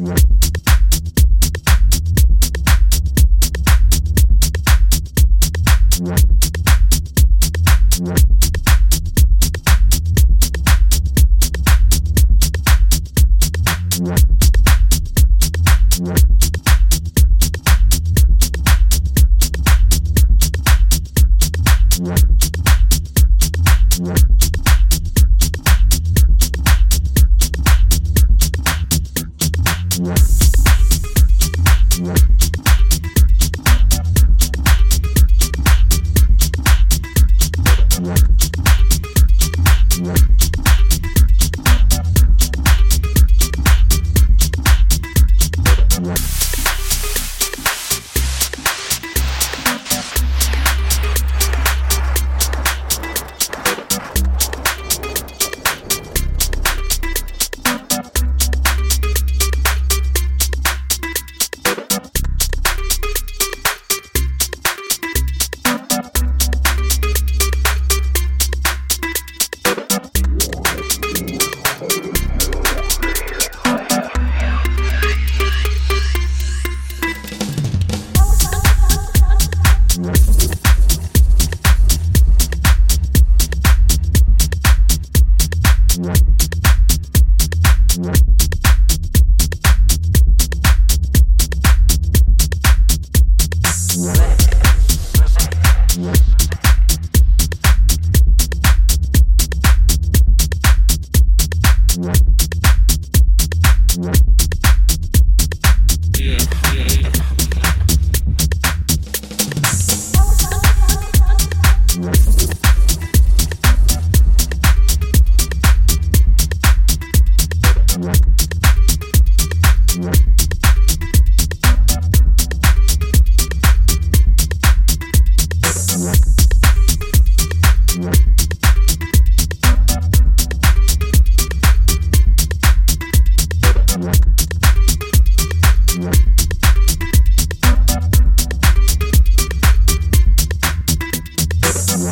What? What?